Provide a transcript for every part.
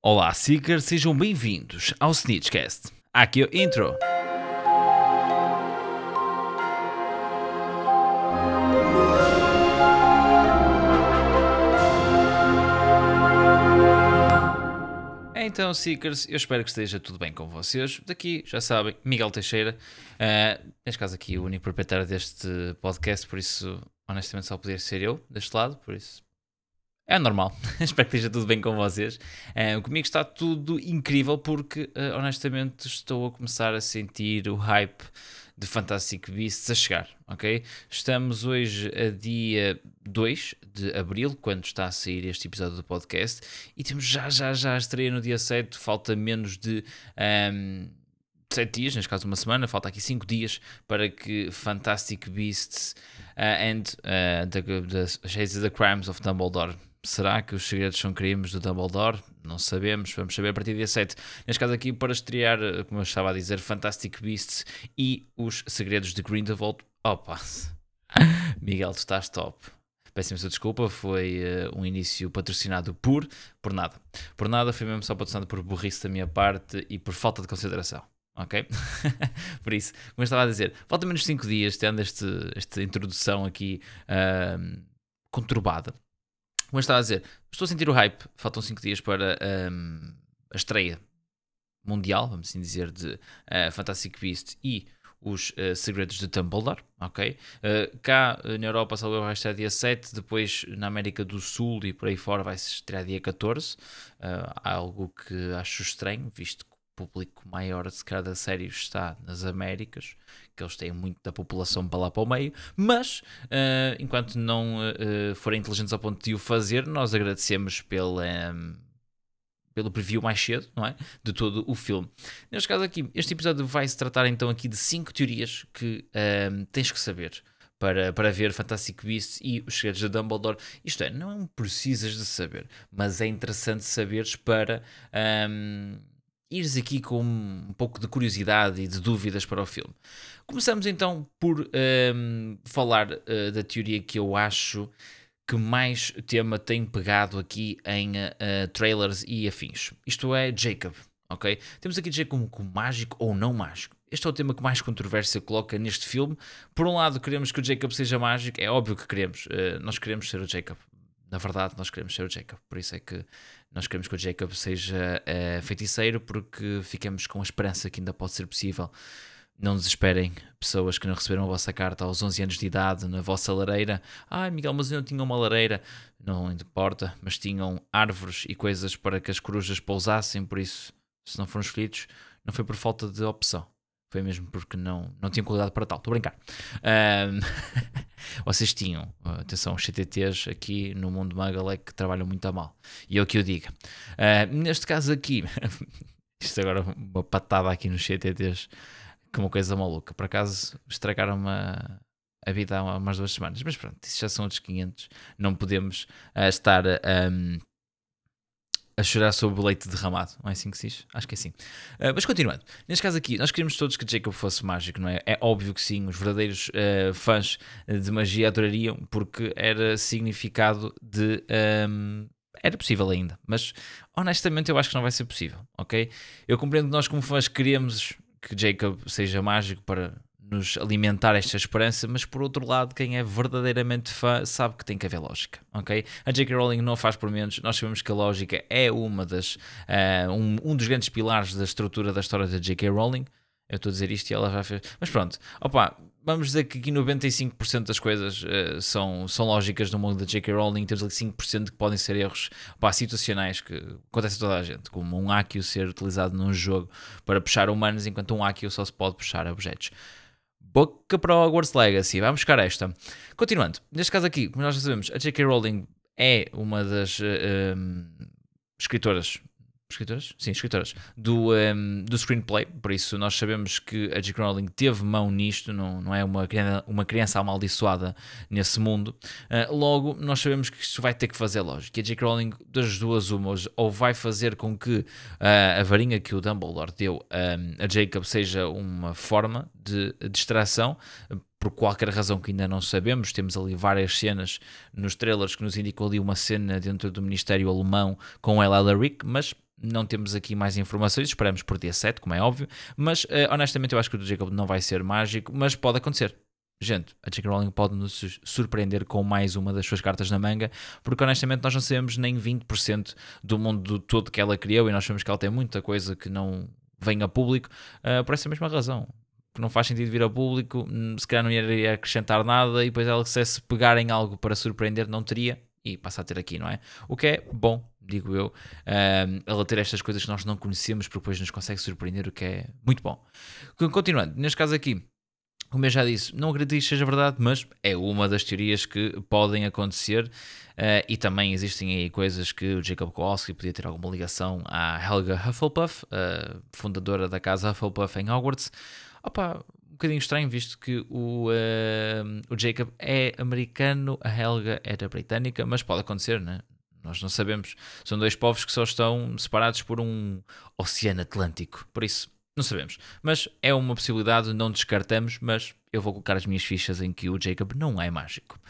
Olá, Seekers, sejam bem-vindos ao Snitchcast. Aqui é o intro. Então, Seekers, eu espero que esteja tudo bem com vocês. Daqui, já sabem, Miguel Teixeira. Uh, neste caso aqui, o único proprietário deste podcast, por isso, honestamente, só poderia ser eu, deste lado, por isso... É normal, espero que esteja tudo bem com vocês. Uh, comigo está tudo incrível porque, uh, honestamente, estou a começar a sentir o hype de Fantastic Beasts a chegar, ok? Estamos hoje a dia 2 de Abril, quando está a sair este episódio do podcast, e temos já, já, já a estreia no dia 7, falta menos de... Um, 7 dias, neste caso uma semana, falta aqui 5 dias para que Fantastic Beasts uh, and uh, the, the the Crimes of Dumbledore Será que os segredos são crimes do Dumbledore? Não sabemos, vamos saber a partir do dia 7. Neste caso aqui, para estrear, como eu estava a dizer, Fantastic Beasts e os segredos de Grindelwald. Opa! Miguel, tu estás top. Peço imensa desculpa, foi uh, um início patrocinado por, por nada. Por nada, foi mesmo só patrocinado por burrice da minha parte e por falta de consideração. Ok? por isso, como eu estava a dizer, falta menos 5 dias, tendo este, esta introdução aqui uh, conturbada como eu estava a dizer, estou a sentir o hype. Faltam 5 dias para um, a estreia mundial, vamos assim dizer, de uh, Fantastic Beast e os uh, segredos de Dumbledore, ok? Uh, cá na Europa salvo vai estar dia 7, depois na América do Sul e por aí fora vai se estrear dia 14, uh, algo que acho estranho, visto que público maior de cada série está nas Américas, que eles têm muito da população para lá para o meio, mas uh, enquanto não uh, forem inteligentes ao ponto de o fazer, nós agradecemos pela. Um, pelo preview mais cedo, não é? De todo o filme. Neste caso aqui, este episódio vai se tratar então aqui de 5 teorias que um, tens que saber para, para ver Fantastic Beasts e os segredos de Dumbledore. Isto é, não precisas de saber, mas é interessante saberes para. Um, ires aqui com um pouco de curiosidade e de dúvidas para o filme. Começamos então por um, falar uh, da teoria que eu acho que mais tema tem pegado aqui em uh, trailers e afins. Isto é Jacob, ok? Temos aqui Jacob como mágico ou não mágico. Este é o tema que mais controvérsia coloca neste filme. Por um lado, queremos que o Jacob seja mágico, é óbvio que queremos. Uh, nós queremos ser o Jacob. Na verdade, nós queremos ser o Jacob. Por isso é que nós queremos que o Jacob seja uh, feiticeiro, porque ficamos com a esperança que ainda pode ser possível. Não desesperem, pessoas que não receberam a vossa carta aos 11 anos de idade na vossa lareira. Ai, Miguel, mas eu não tinha uma lareira. Não importa, mas tinham árvores e coisas para que as corujas pousassem, por isso, se não foram escolhidos, não foi por falta de opção. Foi mesmo porque não, não tinham qualidade para tal. Estou a brincar. Um, vocês tinham, atenção, os CTTs aqui no mundo Muggle é que trabalham muito a mal. E é o que eu digo. Uh, neste caso aqui, isto agora uma patada aqui nos CTTs, que uma coisa maluca. Por acaso estragaram a, a vida há umas duas semanas. Mas pronto, isso já são outros 500. Não podemos uh, estar. Um, a chorar sobre o leite derramado, não é assim que se diz? Acho que é assim. Uh, mas continuando, neste caso aqui, nós queríamos todos que Jacob fosse mágico, não é? É óbvio que sim, os verdadeiros uh, fãs de magia adorariam, porque era significado de. Um, era possível ainda, mas honestamente eu acho que não vai ser possível, ok? Eu compreendo que nós, como fãs, queremos que Jacob seja mágico para nos alimentar esta esperança, mas por outro lado, quem é verdadeiramente fã sabe que tem que haver lógica, ok? A J.K. Rowling não faz por menos, nós sabemos que a lógica é uma das, uh, um, um dos grandes pilares da estrutura da história da J.K. Rowling. Eu estou a dizer isto e ela já fez. Mas pronto, opa, vamos dizer que aqui 95% das coisas uh, são, são lógicas no mundo da J.K. Rowling, temos ali 5% que podem ser erros opa, situacionais que acontecem a toda a gente, como um Accio ser utilizado num jogo para puxar humanos, enquanto um Accio só se pode puxar objetos boca para Hogwarts Legacy. Vamos buscar esta. Continuando, neste caso aqui, como nós já sabemos, a J.K. Rowling é uma das uh, eh, um, escritoras escritoras? Sim, escritoras do, um, do screenplay, por isso nós sabemos que a J.K. Rowling teve mão nisto, não, não é uma, uma criança amaldiçoada nesse mundo. Uh, logo, nós sabemos que isto vai ter que fazer lógica. A J.K. Rowling, das duas umas, ou vai fazer com que uh, a varinha que o Dumbledore deu um, a Jacob seja uma forma de distração, por qualquer razão que ainda não sabemos. Temos ali várias cenas nos trailers que nos indicam ali uma cena dentro do Ministério Alemão com ela Rick, mas Não temos aqui mais informações, esperamos por dia 7, como é óbvio, mas uh, honestamente eu acho que o do Jacob não vai ser mágico, mas pode acontecer. Gente, a J.K. Rowling pode nos surpreender com mais uma das suas cartas na manga, porque honestamente nós não sabemos nem 20% do mundo todo que ela criou e nós sabemos que ela tem muita coisa que não vem a público uh, por essa mesma razão. Que não faz sentido vir a público, hum, se calhar não iria acrescentar nada e depois ela se pegar em algo para surpreender não teria e passa a ter aqui, não é? O que é bom, digo eu, ela ter estas coisas que nós não conhecemos porque depois nos consegue surpreender, o que é muito bom. Continuando, neste caso aqui, como eu já disse, não acredito que seja verdade, mas é uma das teorias que podem acontecer uh, e também existem aí coisas que o Jacob Kowalski podia ter alguma ligação à Helga Hufflepuff, uh, fundadora da casa Hufflepuff em Hogwarts. Opa, um bocadinho estranho, visto que o, uh, o Jacob é americano, a Helga era britânica, mas pode acontecer, né? Nós não sabemos. São dois povos que só estão separados por um oceano Atlântico. Por isso, não sabemos. Mas é uma possibilidade, não descartamos, mas eu vou colocar as minhas fichas em que o Jacob não é mágico.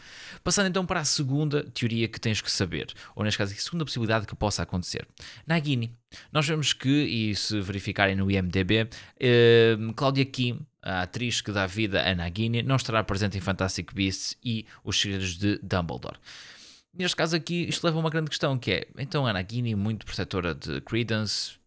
Passando então para a segunda teoria que tens que saber, ou neste caso, a segunda possibilidade que possa acontecer. Nagini. Nós vemos que, e se verificarem no IMDB, eh, Claudia Kim, a atriz que dá vida a Nagini, não estará presente em Fantastic Beasts e Os Segredos de Dumbledore. Neste caso aqui, isto leva a uma grande questão, que é, então a Nagini, muito protetora de Credence,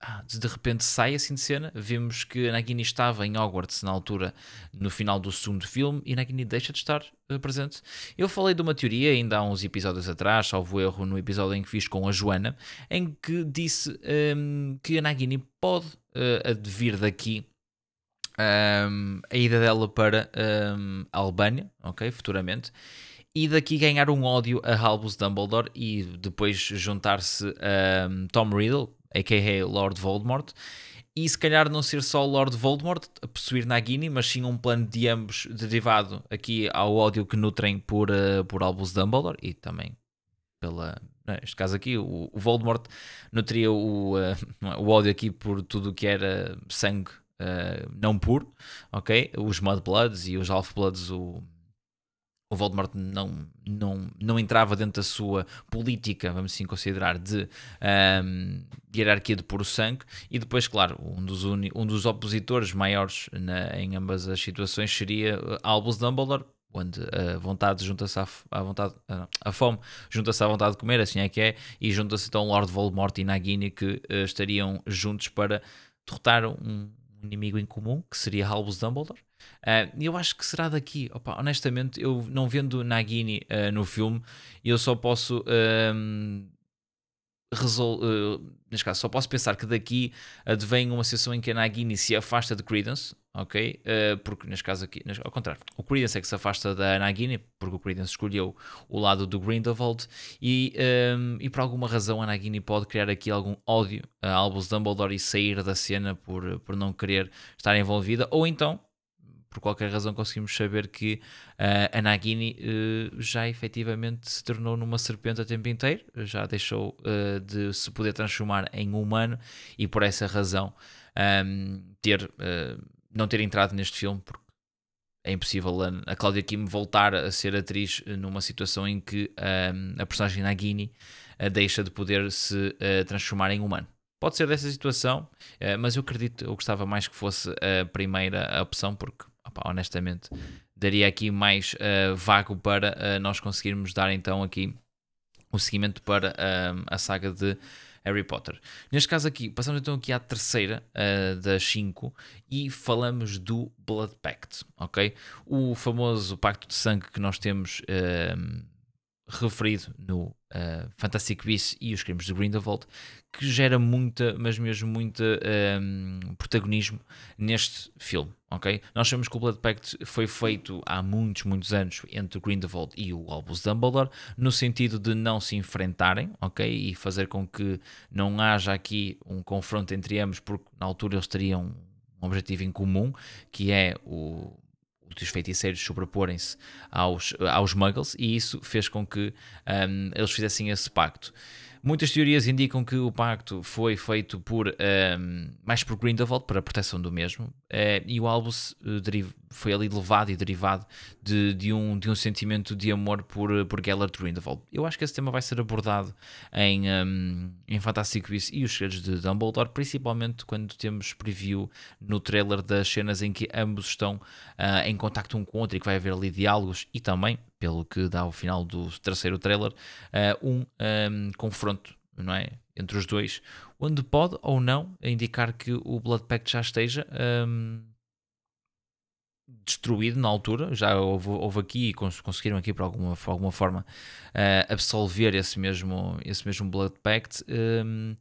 ah, de repente sai assim de cena. Vemos que a Nagini estava em Hogwarts na altura, no final do segundo filme, e a Nagini deixa de estar uh, presente. Eu falei de uma teoria ainda há uns episódios atrás, salvo erro, no episódio em que fiz com a Joana, em que disse um, ehm, que a Nagini pode uh, vir daqui. Um, ehm, a ida dela para um, ehm, a Albânia, ok, futuramente, e daqui ganhar um ódio a Albus Dumbledore e depois juntar-se a Tom Riddle, a.k.a. Lord Voldemort, e se calhar não ser só Lord Voldemort a possuir Nagini, mas sim um plano de ambos derivado aqui ao ódio que nutrem por, uh, por Albus Dumbledore e também pela. Neste caso aqui, o, o Voldemort nutria o, uh, o ódio aqui por tudo o que era sangue uh, não puro, ok? Os Mudbloods e os Half-Bloods, o o Voldemort não, não, não entrava dentro da sua política, vamos assim considerar, de um, hierarquia de puro sangue, e depois, claro, um dos, uni, um dos opositores maiores na, em ambas as situações seria uh, Albus Dumbledore, onde a vontade junta-se à, vontade, uh, a fome junta-se à vontade de comer, assim é que é, e junta-se então Lord Voldemort e Nagini que uh, estariam juntos para derrotar um, um inimigo em comum, que seria Albus Dumbledore. Uh, eu acho que será daqui. Opa, honestamente, eu não vendo Nagini uh, no filme, eu só posso. Um, resol uh, neste caso, só posso pensar que daqui advém uma situação em que a Nagini se afasta de Credence, ok? Uh, porque neste caso aqui, neste, ao contrário, o Credence é que se afasta da Nagini, porque o Credence escolheu o lado do Grindelwald e, um, e por alguma razão a Nagini pode criar aqui algum ódio a Albus Dumbledore e sair da cena por, por não querer estar envolvida, ou então por qualquer razão conseguimos saber que uh, a Nagini uh, já efetivamente se tornou numa serpente a tempo inteiro, já deixou uh, de se poder transformar em humano e por essa razão um, ehm, ter, não ter entrado neste filme, porque é impossível a, a Claudia Kim voltar a ser atriz numa situação em que um, ehm, a personagem Nagini deixa de poder se transformar em humano. Pode ser dessa situação, mas eu acredito, eu gostava mais que fosse a primeira opção, porque opa, honestamente, daria aqui mais uh, vago para uh, nós conseguirmos dar então aqui o seguimento para uh, a saga de Harry Potter. Neste caso aqui, passamos então aqui à terceira das cinco e falamos do Blood Pact, ok? O famoso pacto de sangue que nós temos referido no uh, Fantastic Beasts e os crimes de Grindelwald, que gera muita, mas mesmo muita um, ehm, protagonismo neste filme, ok? Nós sabemos que o Blood Pact foi feito há muitos, muitos anos entre Grindelwald e o Albus Dumbledore, no sentido de não se enfrentarem, ok? E fazer com que não haja aqui um confronto entre ambos, porque na altura eles teriam um objetivo em comum, que é o dos feiticeiros sobreporem-se aos, aos muggles e isso fez com que um, eles fizessem esse pacto. Muitas teorias indicam que o pacto foi feito por um, mais por Grindelwald para a proteção do mesmo uh, e o Albus uh, foi ali levado e derivado de, de, um, de um sentimento de amor por, por Gellert Grindelwald. Eu acho que esse tema vai ser abordado em, um, em Fantastic Beasts e os segredos de Dumbledore, principalmente quando temos preview no trailer das cenas em que ambos estão uh, em contacto um com o outro e que vai haver ali diálogos e também, pelo que dá o final do terceiro trailer, uh, um, um confronto não é? entre os dois, onde pode ou não indicar que o Blood Pact já esteja um, destruído na altura, já houve, houve aqui e conseguiram aqui por alguma, por alguma forma uh, absolver esse mesmo, esse mesmo Blood Pact. Um,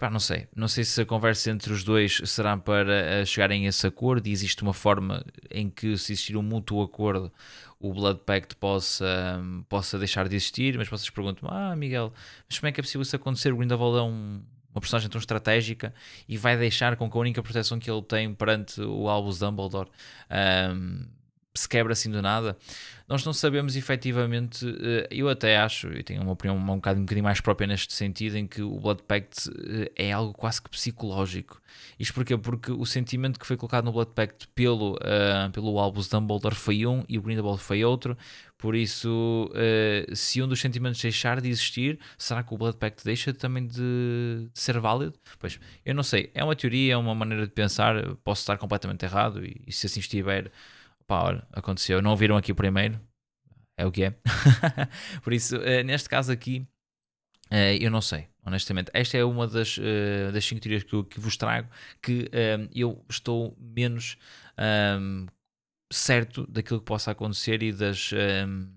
Pá, não sei. Não sei se a conversa entre os dois será para uh, chegarem a esse acordo e existe uma forma em que, se existir um mútuo acordo, o Blood Pact possa, um, possa deixar de existir. Mas vocês perguntam: Ah, Miguel, mas como é que é possível isso acontecer? O Grindelwald é um, uma personagem tão estratégica e vai deixar com que a única proteção que ele tem perante o Albus Dumbledore um, se quebra assim do nada. Nós não sabemos efetivamente, eh, eu até acho, eu tenho uma opinião um bocadinho, um bocadinho mais própria neste sentido, em que o Blood Pact eh, é algo quase que psicológico. Isto porquê? Porque o sentimento que foi colocado no Blood Pact pelo, uh, pelo Albus Dumbledore foi um e o Grindelwald foi outro, por isso, uh, se um dos sentimentos deixar de existir, será que o Blood Pact deixa também de, ser válido? Pois, eu não sei, é uma teoria, é uma maneira de pensar, posso estar completamente errado e, e se assim estiver aconteceu. Não ouviram aqui primeiro? É o que é. Por isso, uh, neste caso aqui, uh, eu não sei, honestamente. Esta é uma das, uh, das cinco teorias que, eu, que vos trago que eu estou menos um, certo daquilo que possa acontecer e das. Um,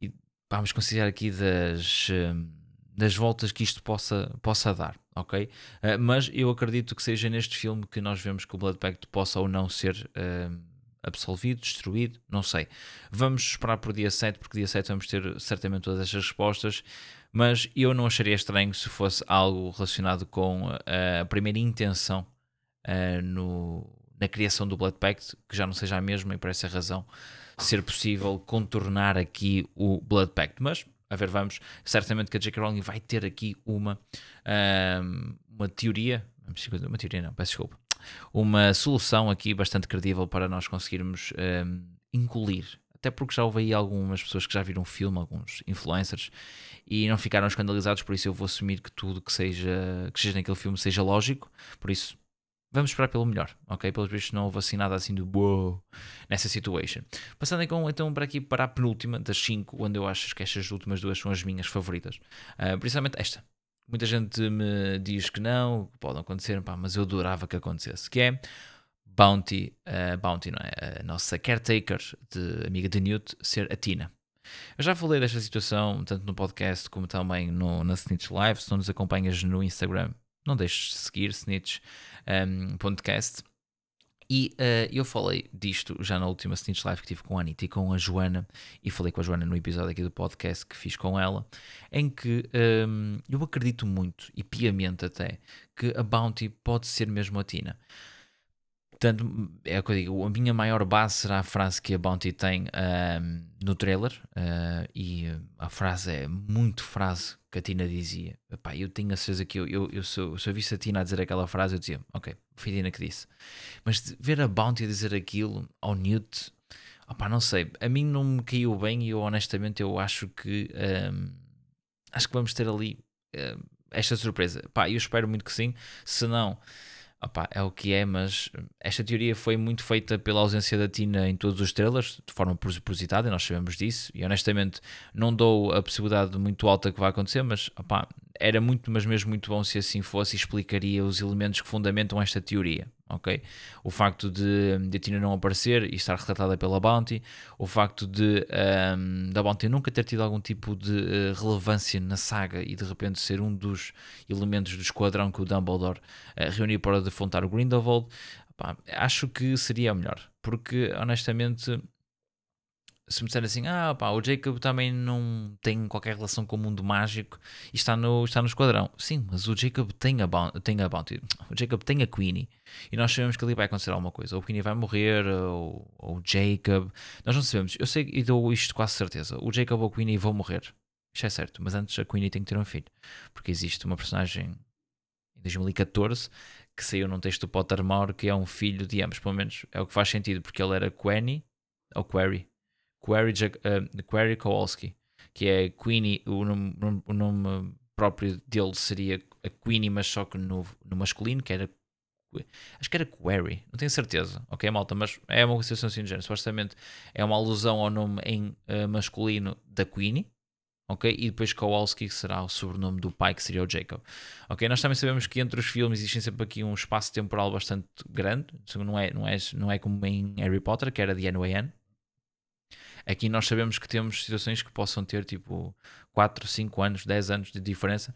e vamos considerar aqui das. Um, das voltas que isto possa, possa dar, ok? Mas eu acredito que seja neste filme que nós vemos que o Blood Pact possa ou não ser uh, absolvido, destruído, não sei. Vamos esperar por dia 7, porque dia 7 vamos ter certamente todas estas respostas, mas eu não acharia estranho se fosse algo relacionado com a primeira intenção uh, no, na criação do Blood Pact, que já não seja a mesma e por essa razão ser possível contornar aqui o Blood Pact. Mas, a ver, vamos, certamente que a J.K. Rowling vai ter aqui uma, uh, uma teoria, uma teoria não, peço desculpa, uma solução aqui bastante credível para nós conseguirmos um. Até porque já houve aí algumas pessoas que já viram o filme, alguns influencers, e não ficaram escandalizados, por isso eu vou assumir que tudo que seja, que seja naquele filme seja lógico, por isso vamos esperar pelo melhor, ok? Pelos vistos não houve assim nada assim de wow nessa situation. Passando então, então para aqui para a penúltima das cinco, onde eu acho que estas últimas duas são as minhas favoritas, uh, principalmente esta, Muita gente me diz que não, que pode acontecer, pá, mas eu adorava que acontecesse. Que é Bounty, uh, Bounty não é? A nossa caretaker, de, amiga de Newt, ser a Tina. Eu já falei desta situação, tanto no podcast como também no, na Snitch Live. Se não nos acompanhas no Instagram, não deixes de seguir Snitch um, podcast. E uh, eu falei disto já na última Snitch Live que tive com a Anitta e com a Joana, e falei com a Joana no episódio aqui do podcast que fiz com ela, em que um, ehm, eu acredito muito, e piamente até, que a Bounty pode ser mesmo a Tina. Portanto, é o que eu digo, a minha maior base será a frase que a Bounty tem uh, no trailer, uh, e a frase é muito frase que a Tina dizia. Epá, eu tenho a certeza que eu, eu, eu, se eu visse a Tina a dizer aquela frase, eu dizia, ok, foi a Tina que disse. Mas ver a Bounty dizer aquilo ao Newt, opá, não sei, a mim não me caiu bem e eu honestamente eu acho que um, acho que vamos ter ali um, esta surpresa. Pá, eu espero muito que sim, se não Opa, é o que é, mas esta teoria foi muito feita pela ausência da Tina em todos os trailers, de forma propositada, e nós sabemos disso, e honestamente não dou a possibilidade muito alta que vai acontecer, mas opa, era muito, mas mesmo muito bom se assim fosse e explicaria os elementos que fundamentam esta teoria, ok? O facto de, de a Tina não aparecer e estar retratada pela Bounty, o facto de um, da Bounty nunca ter tido algum tipo de uh, relevância na saga e de repente ser um dos elementos do esquadrão que o Dumbledore uh, reuniu para defrontar o Grindelwald, Pá, acho que seria melhor, porque honestamente se me disser assim, ah pá, o Jacob também não tem qualquer relação com o mundo mágico e está no, está no esquadrão. Sim, mas o Jacob tem a, tem a Bounty, o Jacob tem a Queenie e nós sabemos que ali vai acontecer alguma coisa. Ou o Queenie vai morrer, ou, ou o Jacob. Nós não sabemos. Eu sei e dou isto quase certeza. O Jacob ou a Queenie vão morrer. Isto é certo, mas antes a Queenie tem que ter um filho. Porque existe uma personagem em 2014 que saiu num texto do Pottermore, que é um filho de ambos, pelo menos é o que faz sentido, porque ele era Quenny, ou Query, Query, uh, Query Kowalski, que é Queenie, o nome, o nome próprio dele seria a Queenie, mas só que no, no masculino, que era acho que era Query, não tenho certeza, ok, malta, mas é uma situação assim de género. Supostamente é uma alusão ao nome em uh, masculino da Queenie, ok, e depois Kowalski, que será o sobrenome do pai, que seria o Jacob, ok. Nós também sabemos que entre os filmes existe sempre aqui um espaço temporal bastante grande, não é, não é, não é como em Harry Potter, que era de ano a ano. Aqui nós sabemos que temos situações que possam ter tipo 4, 5 anos, 10 anos de diferença,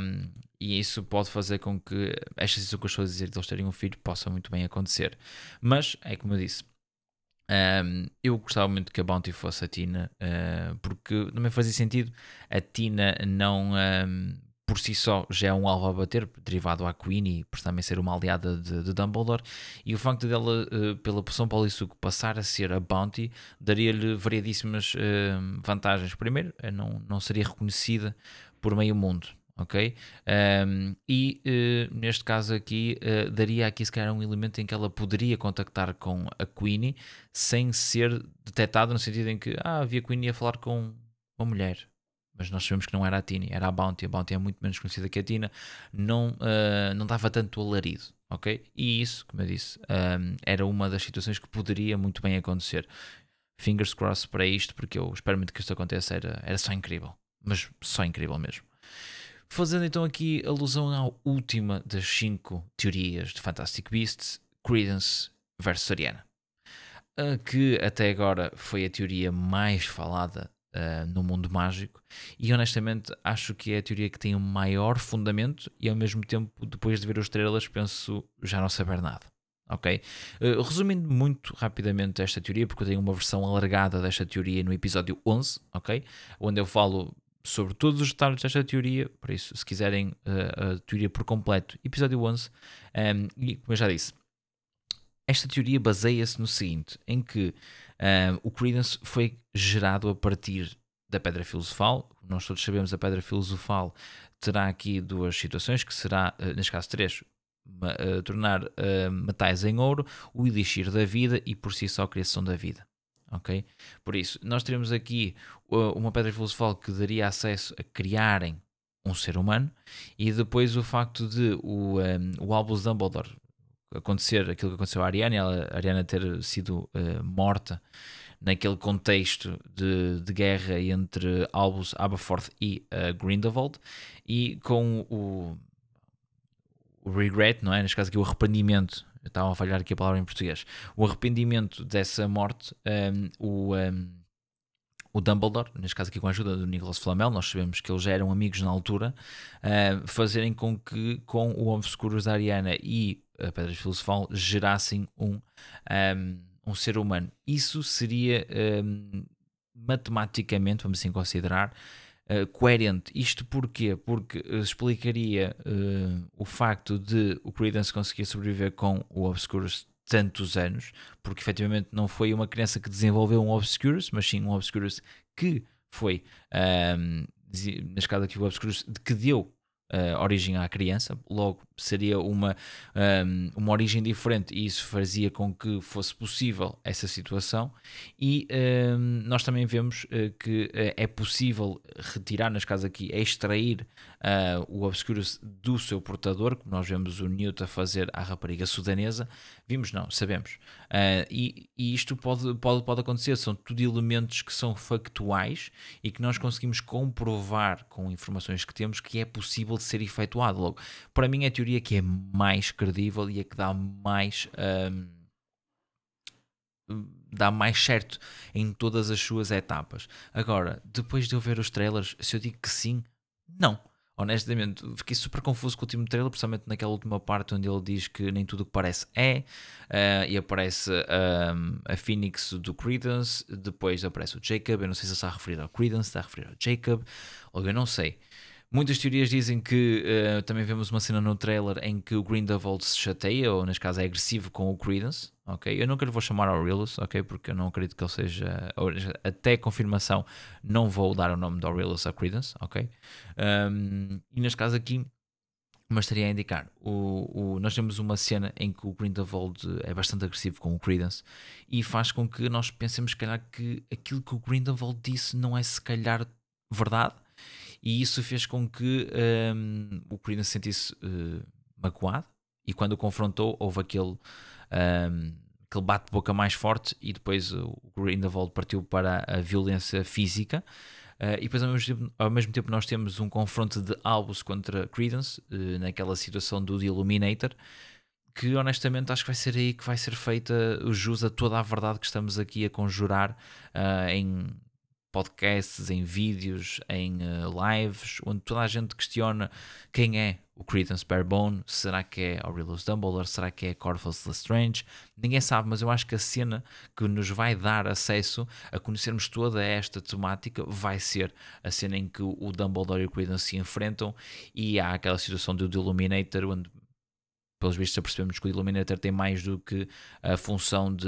um, e isso pode fazer com que esta situação que eu estou a dizer de eles terem um filho possa muito bem acontecer. Mas, é como eu disse, um, eu gostava muito que a Bounty fosse a Tina, uh, porque me fazia sentido a Tina não um, por si só já é um alvo a bater, derivado à Queenie, por também ser uma aliada de, de Dumbledore, e o facto dela, uh, pela poção Polissuco, passar a ser a Bounty, daria-lhe variadíssimas uh, vantagens. Primeiro, não, não seria reconhecida por meio mundo, ok? Um, e uh, neste caso aqui, daria aqui se calhar um elemento em que ela poderia contactar com a Queenie sem ser detectada no sentido em que, ah, havia Queenie a falar com uma mulher, mas nós sabemos que não era a Tini, era a Bounty. A Bounty é muito menos conhecida que a Tina, não, uh, não dava tanto alarido, ok? E isso, como eu disse, um, eh, era uma das situações que poderia muito bem acontecer. Fingers crossed para isto, porque eu espero muito que isto aconteça, era, era só incrível, mas só incrível mesmo. Fazendo então aqui alusão à última das cinco teorias de Fantastic Beasts, Credence versus Ariana, que até agora foi a teoria mais falada uh, no mundo mágico e honestamente acho que é a teoria que tem o maior fundamento e ao mesmo tempo, depois de ver os trailers, penso já não saber nada. Ok? Uh, resumindo muito rapidamente esta teoria, porque eu tenho uma versão alargada desta teoria no episódio 11, ok? Onde eu falo sobre todos os detalhes desta teoria, por isso, se quiserem uh, a teoria por completo, episódio 11, um, e como eu já disse, esta teoria baseia-se no seguinte, em que Uh, o Credence foi gerado a partir da pedra filosofal. Nós todos sabemos a pedra filosofal terá aqui duas situações, que será, uh, neste caso três, uh, tornar uh, metais em ouro, o elixir da vida e por si só a criação da vida. Ok? Por isso, nós teremos aqui uma pedra filosofal que daria acesso a criarem um ser humano e depois o facto de o, um, o Albus Dumbledore acontecer aquilo que aconteceu à Ariana, a Ariana ter sido uh, morta naquele contexto de, de guerra entre Albus Aberforth e uh, Grindelwald, e com o, o regret, não é? Neste caso aqui o arrependimento, estava a falhar aqui a palavra em português, o arrependimento dessa morte, um, ehm, o, um, ehm, o Dumbledore, neste caso aqui com a ajuda do Nicholas Flamel, nós sabemos que eles já eram amigos na altura, uh, fazerem com que com o Obscuros da Ariana e a Pedra Filosofal gerassem um, um, um, ser humano. Isso seria um, matematicamente, vamos assim considerar, uh, coerente. Isto porquê? Porque explicaria uh, o facto de o Credence conseguir sobreviver com o Obscurus tantos anos, porque efetivamente não foi uma criança que desenvolveu um Obscurus, mas sim um Obscurus que foi, um, neste caso aqui o Obscurus, que deu uh, origem à criança, logo seria uma, um, uma origem diferente e isso fazia com que fosse possível essa situação. E um, nós também vemos uh, que uh, é possível retirar, nas casas aqui, extrair o Obscurus do seu portador, como nós vemos o Newt a fazer à rapariga sudanesa. Vimos, não, sabemos. E, e, isto pode, pode, pode acontecer, são tudo elementos que são factuais e que nós conseguimos comprovar com informações que temos que é possível ser efetuado. Logo, para mim é teoria teoria que é mais credível e a que dá mais. Um, dá mais certo em todas as suas etapas. Agora, depois de eu ver os trailers, se eu digo que sim, não. Honestamente, fiquei super confuso com o último trailer, principalmente naquela última parte onde ele diz que nem tudo o que parece é, uh, e aparece um, a Phoenix do Credence, depois aparece o Jacob. Eu não sei se está a referir ao Credence, está a referir ao Jacob, ou eu não sei. Muitas teorias dizem que uh, também vemos uma cena no trailer em que o Grindelwald se chateia, ou neste caso é agressivo com o Credence, ok? Eu nunca lhe vou chamar Aurelius, ok? Porque eu não acredito que ele seja, até confirmação, não vou dar o nome de Aurelius a Credence, ok? Um, e neste caso aqui, mas estaria a indicar. O, o, nós temos uma cena em que o Grindelwald é bastante agressivo com o Credence e faz com que nós pensemos, se calhar, que aquilo que o Grindelwald disse não é se calhar verdade, e isso fez com que um, o Credence sentisse uh, magoado. E quando o confrontou houve aquele, um, aquele bate-boca mais forte e depois o Grindelwald partiu para a violência física. Uh, e depois ao mesmo, tempo, ao mesmo, tempo, nós temos um confronto de Albus contra Credence, uh, naquela situação do The Illuminator, que honestamente acho que vai ser aí que vai ser feita o jus a toda a verdade que estamos aqui a conjurar uh, em podcasts, em vídeos, em lives, onde toda a gente questiona quem é o Credence Barebone, será que é Aurelius Dumbledore, será que é Corvus Lestrange, ninguém sabe, mas eu acho que a cena que nos vai dar acesso a conhecermos toda esta temática vai ser a cena em que o Dumbledore e o Credence se enfrentam e há aquela situação do Illuminator onde pelos vistos percebemos que o Illuminator tem mais do que a função de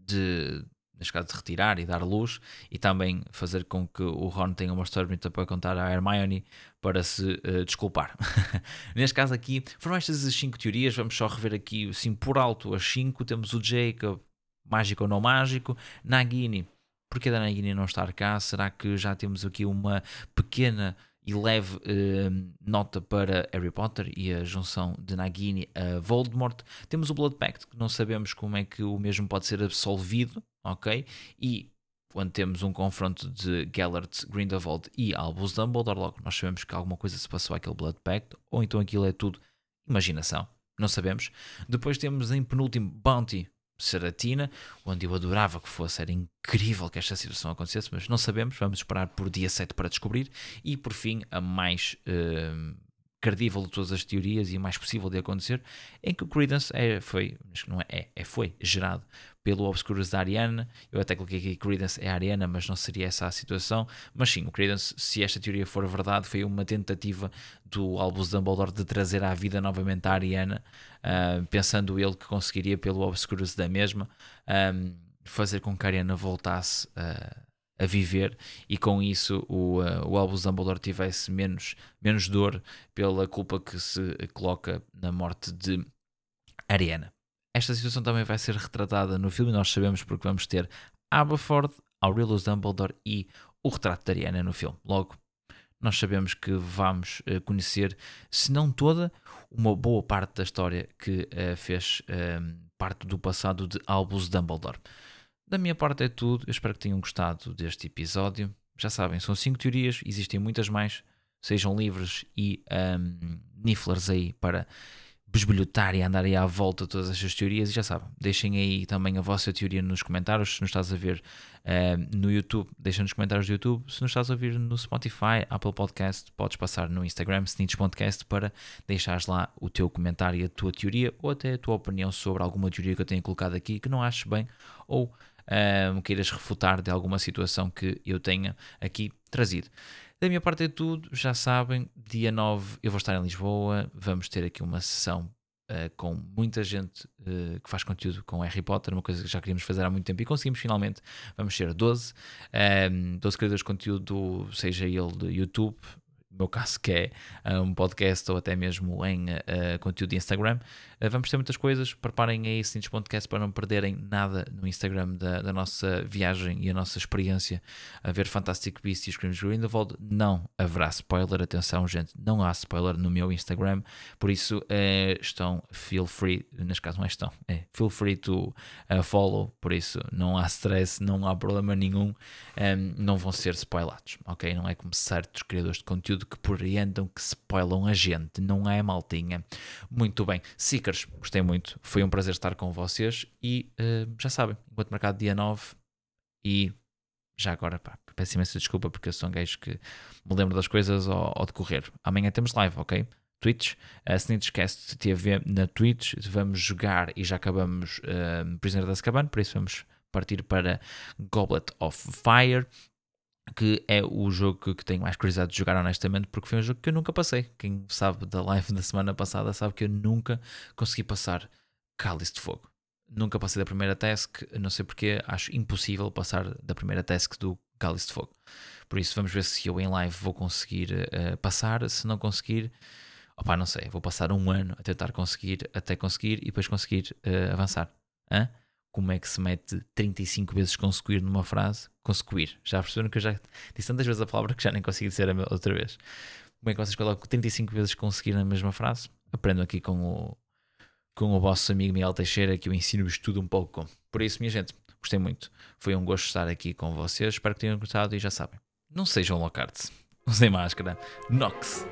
de neste caso retirar e dar luz, e também fazer com que o Ron tenha uma história bonita para contar à Hermione para se uh, desculpar. neste caso aqui, foram estas as 5 teorias, vamos só rever aqui, assim, por alto, as 5, temos o Jacob, mágico ou não mágico, Nagini, porque da Nagini não estar cá? Será que já temos aqui uma pequena e leve uh, nota para Harry Potter e a junção de Nagini a Voldemort. Temos o Blood Pact, que não sabemos como é que o mesmo pode ser absolvido, ok? E quando temos um confronto de Gellert, Grindelwald e Albus Dumbledore, logo nós sabemos que alguma coisa se passou àquele Blood Pact, ou então aquilo é tudo imaginação, não sabemos. Depois temos em penúltimo Bounty, Seratina, onde eu adorava que fosse, era incrível que esta situação acontecesse, mas não sabemos, vamos esperar por dia 7 para descobrir. E por fim, a mais uh, credível de todas as teorias e mais possível de acontecer, em que o Credence é, foi, não é, é, é, foi gerado pelo Obscurus da Ariana. Eu até coloquei aqui Credence é Ariana, mas não seria essa a situação. Mas sim, o Credence, se esta teoria for verdade, foi uma tentativa do Albus Dumbledore de trazer à vida novamente a Ariana, uh, pensando ele que conseguiria pelo Obscurus da mesma um, fazer com que a Ariana voltasse. Uh, a viver e com isso o, uh, o Albus Dumbledore tivesse menos, menos dor pela culpa que se coloca na morte de Ariana. Esta situação também vai ser retratada no filme, nós sabemos porque vamos ter Aberford, Aurelius Dumbledore e o retrato de Ariana no filme. Logo, nós sabemos que vamos uh, conhecer, se não toda, uma boa parte da história que uh, fez uh, parte do passado de Albus Dumbledore. Da minha parte é tudo. Eu espero que tenham gostado deste episódio. Já sabem, são cinco teorias, existem muitas mais. Sejam livres e um, niflers aí para besbilhotar e andar aí à volta todas estas teorias. E já sabem, deixem aí também a vossa teoria nos comentários. Se nos estás a ver uh, no YouTube, deixa nos comentários do YouTube. Se nos estás a ouvir no Spotify, Apple Podcast, podes passar no Instagram, Snitch Podcast, para deixares lá o teu comentário e a tua teoria ou até a tua opinião sobre alguma teoria que eu tenha colocado aqui que não aches bem ou um, queiras refutar de alguma situação que eu tenha aqui trazido. Da minha parte é tudo, já sabem, dia 9 eu vou estar em Lisboa, vamos ter aqui uma sessão uh, com muita gente uh, que faz conteúdo com Harry Potter, uma coisa que já queríamos fazer há muito tempo e conseguimos finalmente. Vamos ser 12, um, 12 criadores de conteúdo, seja ele de YouTube, no meu caso que é uh, um podcast ou até mesmo em uh, conteúdo de Instagram. Uh, vamos ter muitas coisas, preparem aí esse podcast para não perderem nada no Instagram da, da, nossa viagem e a nossa experiência a ver Fantastic Beasts e de Grindelwald. Não haverá spoiler, atenção gente, não há spoiler no meu Instagram, por isso estão, feel free, neste caso não é estão, é feel free to follow, por isso não há stress, não há problema nenhum, um, não vão ser spoilados, ok? Não é como certos criadores de conteúdo que por aí andam que spoilam a gente, não é maltinha. Muito bem, Seekers, gostei muito, foi um prazer estar com vocês e uh, já sabem, enquanto marcado dia 9 e já agora, pá, peço imensa desculpa porque eu sou um gajo que me lembro das coisas ao, ao decorrer. Amanhã temos live, ok? Twitch, a Snitchcast TV na Twitch, vamos jogar e já acabamos uh, Prisoner da Azkaban, por isso vamos partir para Goblet of Fire que é o jogo que tenho mais curiosidade de jogar honestamente, porque foi um jogo que eu nunca passei. Quem sabe da live da semana passada sabe que eu nunca consegui passar Cálice de Fogo. Nunca passei da primeira task, não sei porque, acho impossível passar da primeira task do Cálice de Fogo. Por isso, vamos ver se eu em live vou conseguir uh, passar. Se não conseguir, opá, não sei, vou passar um ano a tentar conseguir, até conseguir e depois conseguir uh, avançar. Hã? Como é que se mete 35 vezes conseguir numa frase? Conseguir. Já perceberam que eu já disse tantas vezes a palavra que já nem consigo dizer outra vez. Como é que vocês colocam 35 vezes conseguir na mesma frase? Aprendam aqui com o, com o vosso amigo Miguel Teixeira, que eu ensino-vos tudo um pouco. Por isso, minha gente, gostei muito. Foi um gosto estar aqui com vocês. Espero que tenham gostado e já sabem. Não sejam low Usem máscara. Nox.